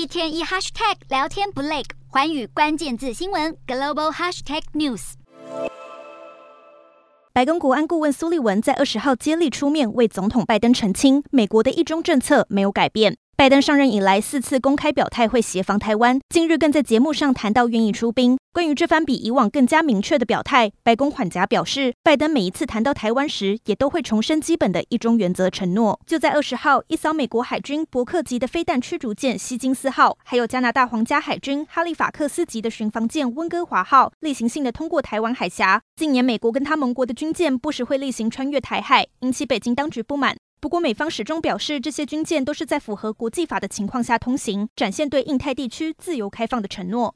一天一 hashtag 聊天不累，环宇关键字新闻 global hashtag news。白宫国安顾问苏利文在二十号接力出面为总统拜登澄清，美国的一中政策没有改变。拜登上任以来四次公开表态会协防台湾，近日更在节目上谈到愿意出兵。关于这番比以往更加明确的表态，白宫缓颊表示，拜登每一次谈到台湾时，也都会重申基本的一中原则承诺。就在二十号，一艘美国海军伯克级的飞弹驱逐舰希金斯号，还有加拿大皇家海军哈利法克斯级的巡防舰温哥华号，例行性的通过台湾海峡。近年，美国跟他盟国的军舰不时会例行穿越台海，引起北京当局不满。不过，美方始终表示，这些军舰都是在符合国际法的情况下通行，展现对印太地区自由开放的承诺。